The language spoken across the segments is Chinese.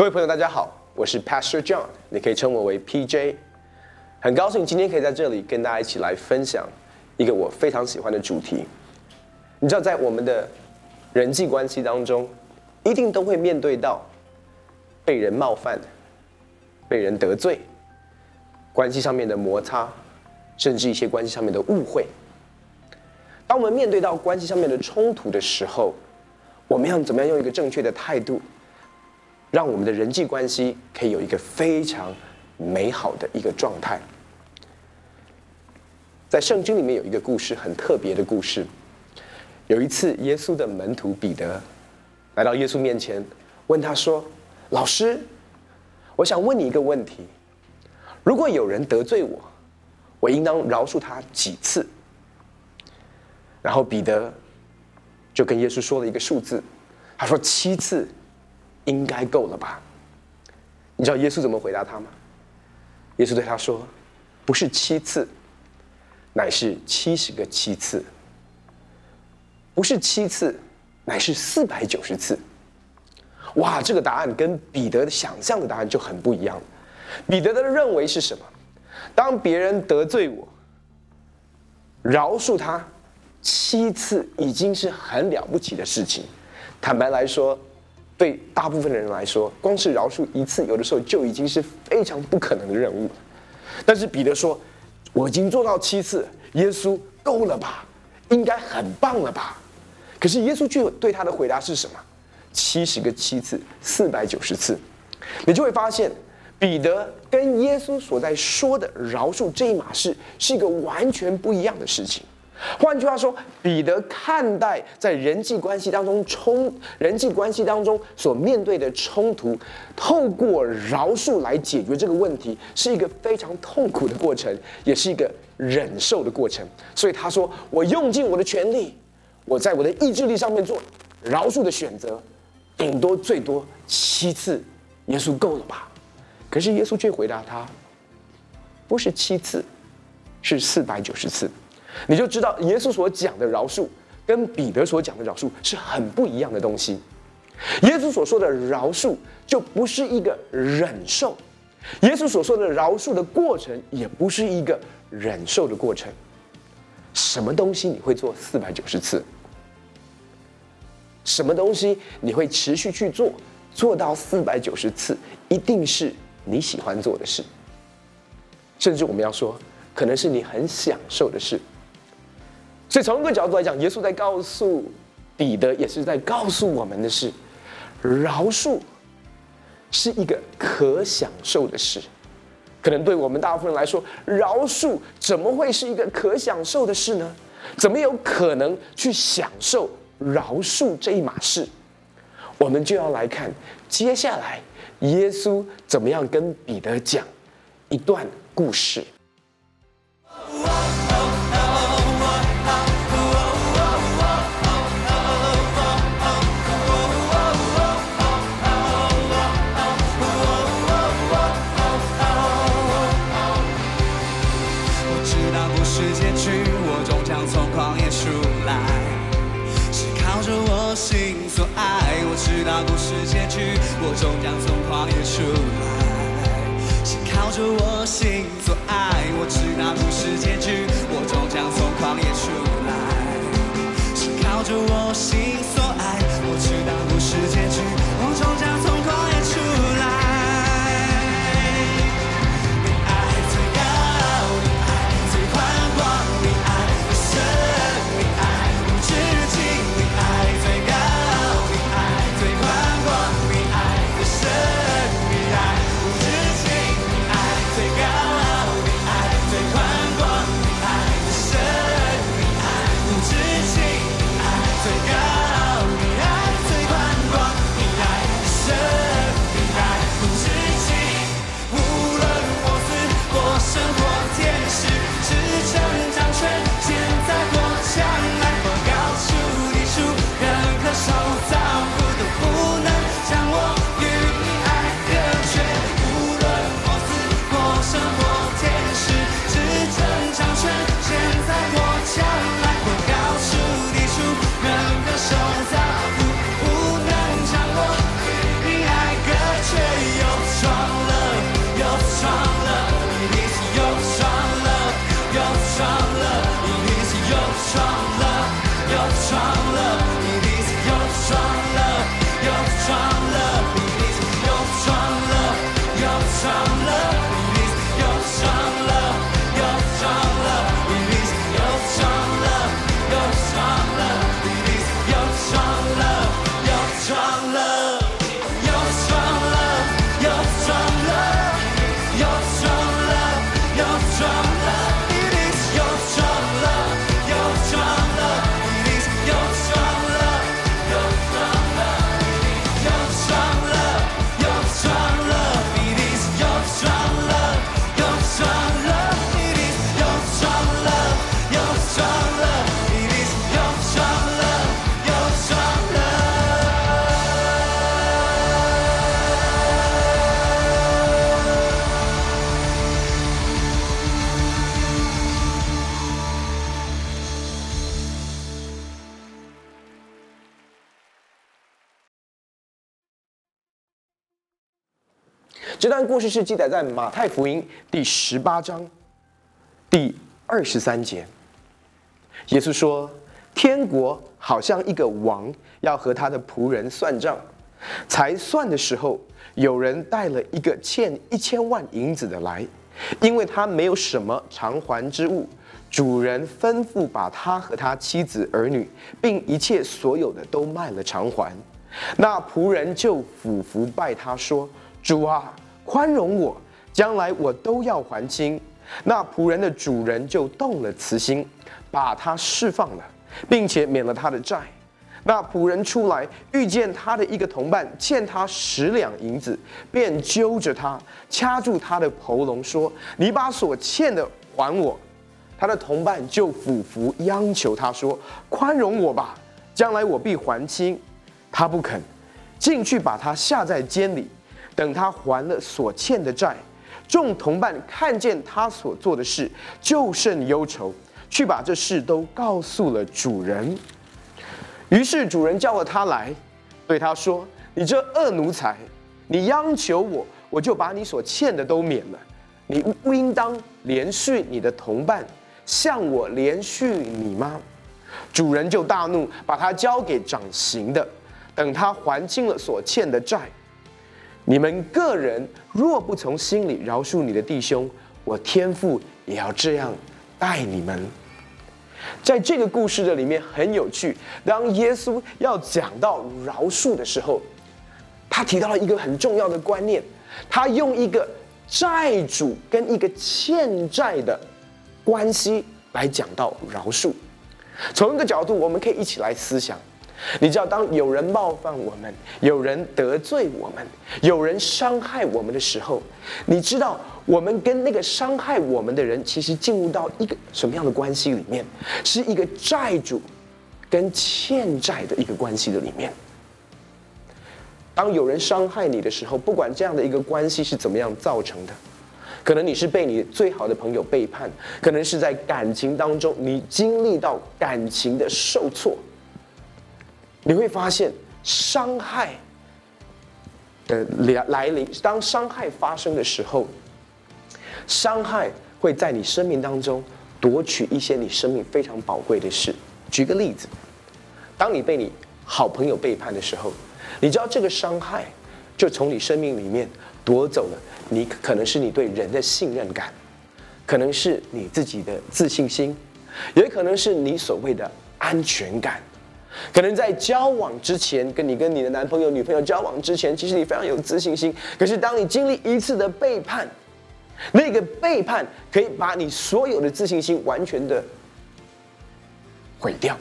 各位朋友，大家好，我是 Pastor John，你可以称我为 PJ。很高兴今天可以在这里跟大家一起来分享一个我非常喜欢的主题。你知道，在我们的人际关系当中，一定都会面对到被人冒犯、被人得罪、关系上面的摩擦，甚至一些关系上面的误会。当我们面对到关系上面的冲突的时候，我们要怎么样用一个正确的态度？让我们的人际关系可以有一个非常美好的一个状态。在圣经里面有一个故事，很特别的故事。有一次，耶稣的门徒彼得来到耶稣面前，问他说：“老师，我想问你一个问题：如果有人得罪我，我应当饶恕他几次？”然后彼得就跟耶稣说了一个数字，他说：“七次。”应该够了吧？你知道耶稣怎么回答他吗？耶稣对他说：“不是七次，乃是七十个七次；不是七次，乃是四百九十次。”哇，这个答案跟彼得的想象的答案就很不一样。彼得的认为是什么？当别人得罪我，饶恕他七次已经是很了不起的事情。坦白来说。对大部分的人来说，光是饶恕一次，有的时候就已经是非常不可能的任务了。但是彼得说：“我已经做到七次，耶稣够了吧？应该很棒了吧？”可是耶稣却对他的回答是什么？七十个七次，四百九十次。你就会发现，彼得跟耶稣所在说的饶恕这一码事，是一个完全不一样的事情。换句话说，彼得看待在人际关系当中冲人际关系当中所面对的冲突，透过饶恕来解决这个问题，是一个非常痛苦的过程，也是一个忍受的过程。所以他说：“我用尽我的全力，我在我的意志力上面做饶恕的选择，顶多最多七次，耶稣够了吧？”可是耶稣却回答他：“不是七次，是四百九十次。”你就知道耶稣所讲的饶恕，跟彼得所讲的饶恕是很不一样的东西。耶稣所说的饶恕就不是一个忍受，耶稣所说的饶恕的过程也不是一个忍受的过程。什么东西你会做四百九十次？什么东西你会持续去做，做到四百九十次，一定是你喜欢做的事，甚至我们要说，可能是你很享受的事。所以从一个角度来讲，耶稣在告诉彼得，也是在告诉我们的是，饶恕是一个可享受的事。可能对我们大部分人来说，饶恕怎么会是一个可享受的事呢？怎么有可能去享受饶恕这一码事？我们就要来看接下来耶稣怎么样跟彼得讲一段故事。终将从旷野出来，是靠着我心。这段故事是记载在马太福音第十八章第二十三节。耶稣说：“天国好像一个王要和他的仆人算账，才算的时候，有人带了一个欠一千万银子的来，因为他没有什么偿还之物。主人吩咐把他和他妻子儿女，并一切所有的都卖了偿还。那仆人就俯伏拜他说：‘主啊，宽容我，将来我都要还清。’那仆人的主人就动了慈心。”把他释放了，并且免了他的债。那仆人出来，遇见他的一个同伴欠他十两银子，便揪着他，掐住他的喉咙，说：“你把所欠的还我。”他的同伴就俯伏央求他说：“宽容我吧，将来我必还清。”他不肯，进去把他下在监里，等他还了所欠的债。众同伴看见他所做的事，就甚忧愁。去把这事都告诉了主人。于是主人叫了他来，对他说：“你这恶奴才，你央求我，我就把你所欠的都免了。你不应当连续你的同伴，向我连续你吗？”主人就大怒，把他交给掌刑的，等他还清了所欠的债。你们个人若不从心里饶恕你的弟兄，我天父也要这样待你们。在这个故事的里面很有趣。当耶稣要讲到饶恕的时候，他提到了一个很重要的观念。他用一个债主跟一个欠债的关系来讲到饶恕。从一个角度，我们可以一起来思想。你知道，当有人冒犯我们，有人得罪我们，有人伤害我们的时候，你知道？我们跟那个伤害我们的人，其实进入到一个什么样的关系里面？是一个债主跟欠债的一个关系的里面。当有人伤害你的时候，不管这样的一个关系是怎么样造成的，可能你是被你最好的朋友背叛，可能是在感情当中你经历到感情的受挫，你会发现伤害的来来临，当伤害发生的时候。伤害会在你生命当中夺取一些你生命非常宝贵的事。举个例子，当你被你好朋友背叛的时候，你知道这个伤害就从你生命里面夺走了你可能是你对人的信任感，可能是你自己的自信心，也可能是你所谓的安全感。可能在交往之前，跟你跟你的男朋友、女朋友交往之前，其实你非常有自信心。可是当你经历一次的背叛，那个背叛可以把你所有的自信心完全的毁掉。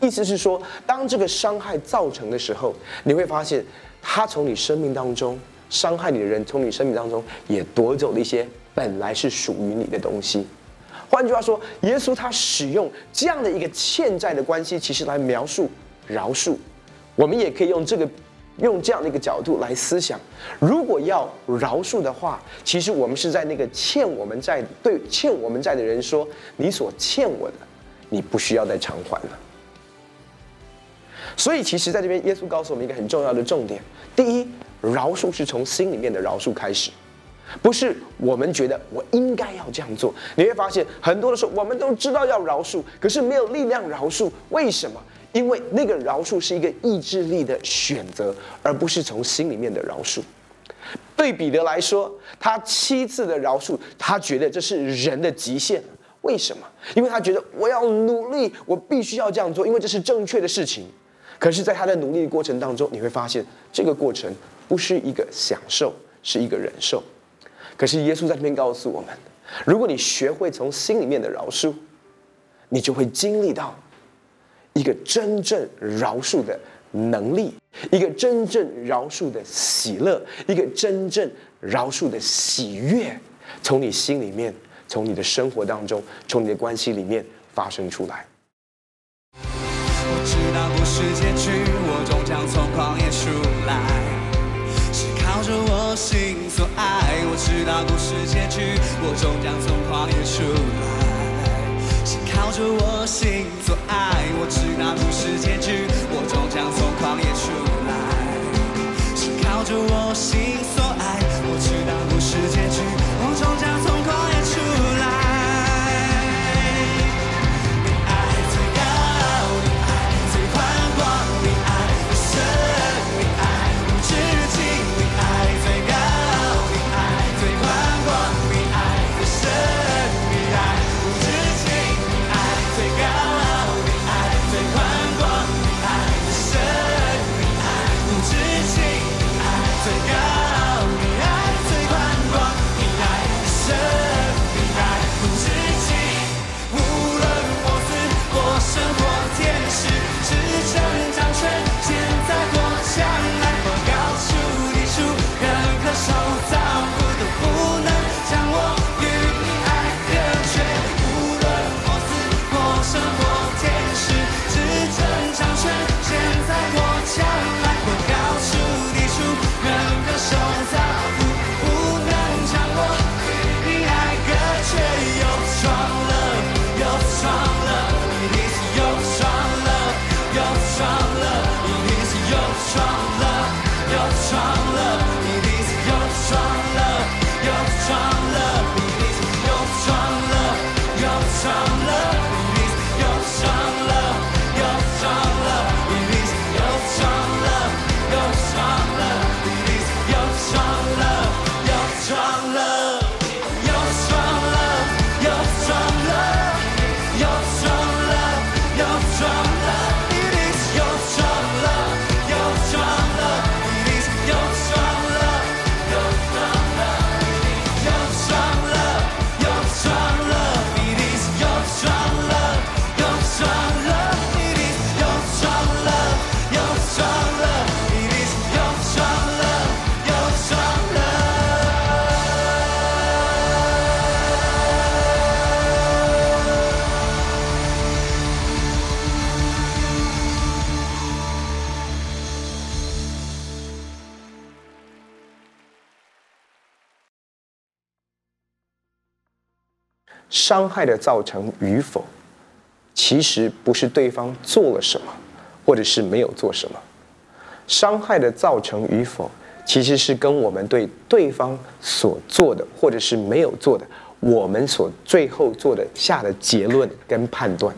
意思是说，当这个伤害造成的时候，你会发现，他从你生命当中伤害你的人，从你生命当中也夺走了一些本来是属于你的东西。换句话说，耶稣他使用这样的一个欠债的关系，其实来描述饶恕。我们也可以用这个。用这样的一个角度来思想，如果要饶恕的话，其实我们是在那个欠我们债、对欠我们债的人说：“你所欠我的，你不需要再偿还了。”所以，其实在这边，耶稣告诉我们一个很重要的重点：第一，饶恕是从心里面的饶恕开始，不是我们觉得我应该要这样做。你会发现，很多的时候，我们都知道要饶恕，可是没有力量饶恕。为什么？因为那个饶恕是一个意志力的选择，而不是从心里面的饶恕。对彼得来说，他七次的饶恕，他觉得这是人的极限。为什么？因为他觉得我要努力，我必须要这样做，因为这是正确的事情。可是，在他的努力的过程当中，你会发现这个过程不是一个享受，是一个忍受。可是耶稣在这边告诉我们：如果你学会从心里面的饶恕，你就会经历到。一个真正饶恕的能力，一个真正饶恕的喜乐，一个真正饶恕的喜悦，从你心里面，从你的生活当中，从你的关系里面发生出来。我知道不是结局，我终将从旷野出来，是靠着我心我知道故事结局，我终将从旷野出来，是靠着我心做爱。我知道故事结局，我终将从旷野出来，是靠着我心 go smile. 伤害的造成与否，其实不是对方做了什么，或者是没有做什么。伤害的造成与否，其实是跟我们对对方所做的，或者是没有做的，我们所最后做的下的结论跟判断，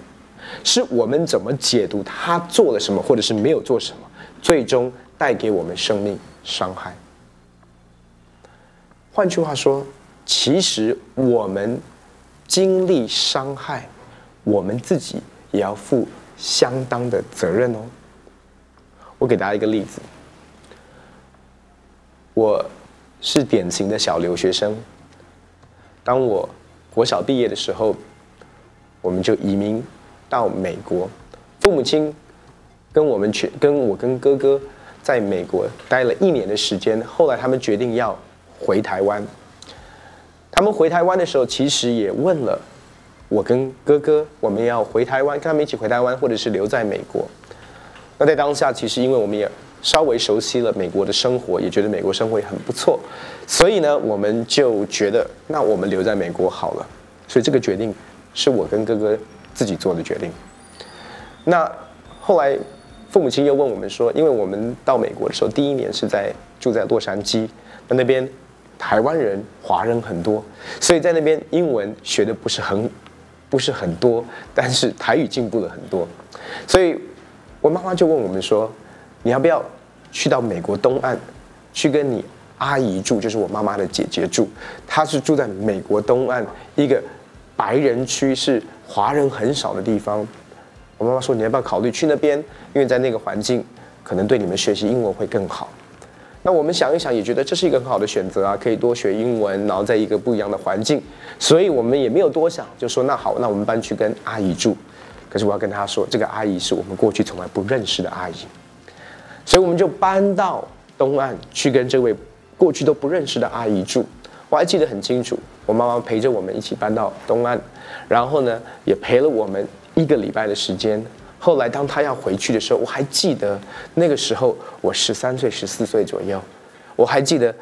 是我们怎么解读他做了什么，或者是没有做什么，最终带给我们生命伤害。换句话说，其实我们经历伤害，我们自己也要负相当的责任哦。我给大家一个例子，我是典型的小留学生。当我国小毕业的时候，我们就移民到美国，父母亲跟我们全跟我跟哥哥在美国待了一年的时间，后来他们决定要。回台湾，他们回台湾的时候，其实也问了我跟哥哥，我们要回台湾，跟他们一起回台湾，或者是留在美国。那在当下，其实因为我们也稍微熟悉了美国的生活，也觉得美国生活也很不错，所以呢，我们就觉得那我们留在美国好了。所以这个决定是我跟哥哥自己做的决定。那后来父母亲又问我们说，因为我们到美国的时候，第一年是在住在洛杉矶，那那边。台湾人、华人很多，所以在那边英文学的不是很，不是很多，但是台语进步了很多。所以，我妈妈就问我们说：“你要不要去到美国东岸，去跟你阿姨住，就是我妈妈的姐姐住？她是住在美国东岸一个白人区，是华人很少的地方。”我妈妈说：“你要不要考虑去那边？因为在那个环境，可能对你们学习英文会更好。”那我们想一想，也觉得这是一个很好的选择啊，可以多学英文，然后在一个不一样的环境，所以我们也没有多想，就说那好，那我们搬去跟阿姨住。可是我要跟他说，这个阿姨是我们过去从来不认识的阿姨，所以我们就搬到东岸去跟这位过去都不认识的阿姨住。我还记得很清楚，我妈妈陪着我们一起搬到东岸，然后呢，也陪了我们一个礼拜的时间。后来，当他要回去的时候，我还记得那个时候我十三岁、十四岁左右。我还记得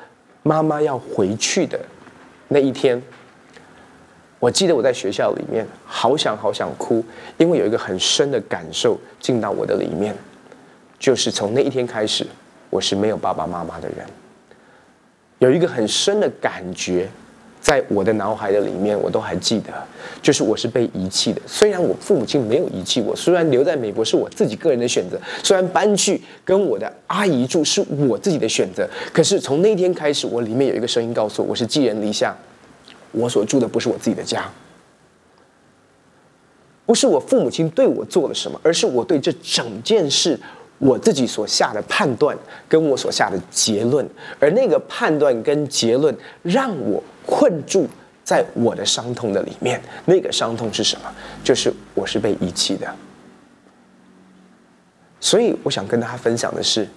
妈妈要回去的那一天。我记得我在学校里面，好想好想哭，因为有一个很深的感受进到我的里面，就是从那一天开始，我是没有爸爸妈妈的人。有一个很深的感觉。在我的脑海的里面，我都还记得，就是我是被遗弃的。虽然我父母亲没有遗弃我，虽然留在美国是我自己个人的选择，虽然搬去跟我的阿姨住是我自己的选择，可是从那天开始，我里面有一个声音告诉我，我是寄人篱下，我所住的不是我自己的家，不是我父母亲对我做了什么，而是我对这整件事。我自己所下的判断，跟我所下的结论，而那个判断跟结论让我困住在我的伤痛的里面。那个伤痛是什么？就是我是被遗弃的。所以我想跟大家分享的是，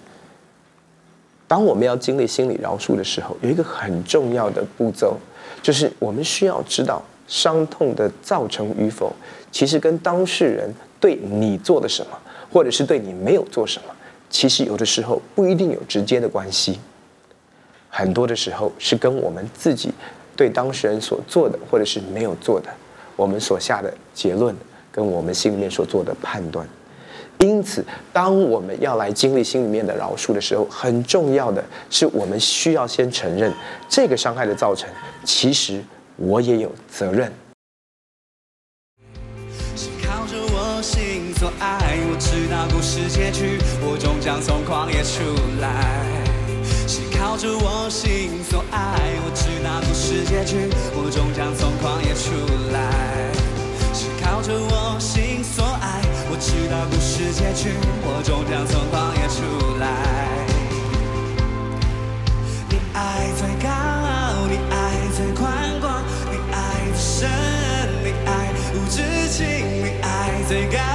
当我们要经历心理饶恕的时候，有一个很重要的步骤，就是我们需要知道伤痛的造成与否，其实跟当事人对你做的什么。或者是对你没有做什么，其实有的时候不一定有直接的关系，很多的时候是跟我们自己对当事人所做的，或者是没有做的，我们所下的结论，跟我们心里面所做的判断。因此，当我们要来经历心里面的饶恕的时候，很重要的是，我们需要先承认这个伤害的造成，其实我也有责任。所爱，我知道故事结局，我终将从旷野出来。是靠着我心所爱，我知道故事结局，我终将从旷野出来。是靠着我心所爱，我知道故事结局，我终将从旷野出来。你爱最高，你爱最宽广，你爱最深，你爱无止境，你爱